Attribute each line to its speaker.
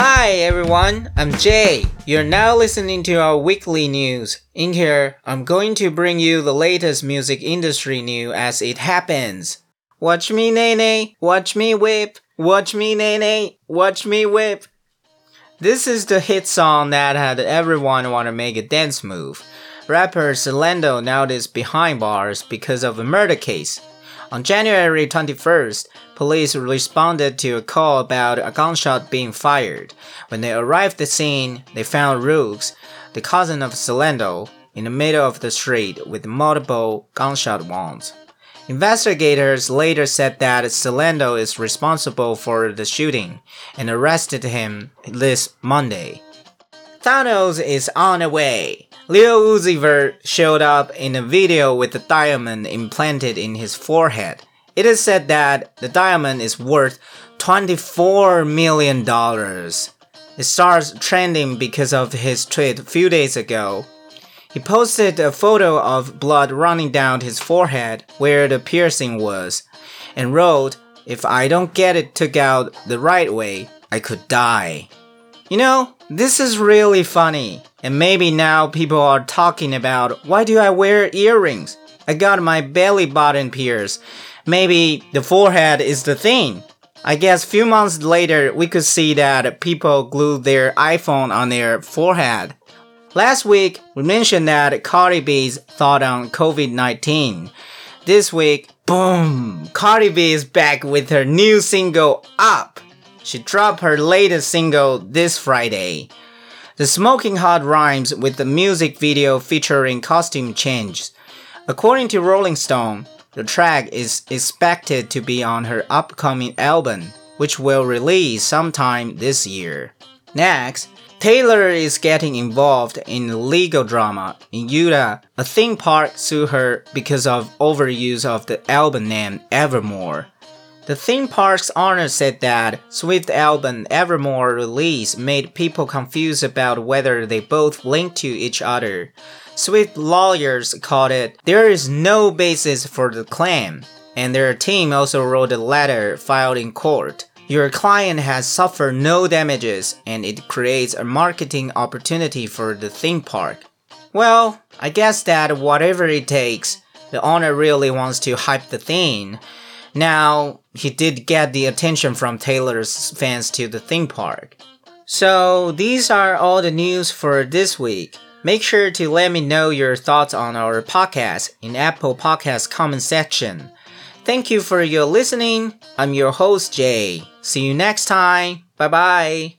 Speaker 1: Hi everyone, I'm Jay. You're now listening to our weekly news. In here, I'm going to bring you the latest music industry news as it happens. Watch me nae nae, watch me whip, watch me nae nae, watch me whip. This is the hit song that had everyone want to make a dance move. Rapper Silento now is behind bars because of a murder case. On January 21st, police responded to a call about a gunshot being fired. When they arrived at the scene, they found Rooks, the cousin of Silento, in the middle of the street with multiple gunshot wounds. Investigators later said that Silento is responsible for the shooting and arrested him this Monday. Thanos is on the way. Lil Uzi Vert showed up in a video with a diamond implanted in his forehead. It is said that the diamond is worth $24 million. It starts trending because of his tweet a few days ago. He posted a photo of blood running down his forehead where the piercing was and wrote, If I don't get it took out the right way, I could die. You know, this is really funny. And maybe now people are talking about why do I wear earrings? I got my belly button pierced. Maybe the forehead is the thing. I guess few months later we could see that people glue their iPhone on their forehead. Last week we mentioned that Cardi B's thought on COVID-19. This week, boom, Cardi B is back with her new single Up. She dropped her latest single this Friday. The smoking hot rhymes with the music video featuring costume changes. According to Rolling Stone, the track is expected to be on her upcoming album, which will release sometime this year. Next, Taylor is getting involved in legal drama. In Utah, a theme park sued her because of overuse of the album name Evermore. The theme park's owner said that Swift album Evermore release made people confused about whether they both linked to each other. Swift lawyers called it there is no basis for the claim, and their team also wrote a letter filed in court. Your client has suffered no damages, and it creates a marketing opportunity for the theme park. Well, I guess that whatever it takes, the owner really wants to hype the thing. Now, he did get the attention from Taylor's fans to the theme park. So, these are all the news for this week. Make sure to let me know your thoughts on our podcast in Apple Podcast comment section. Thank you for your listening. I'm your host Jay. See you next time. Bye bye.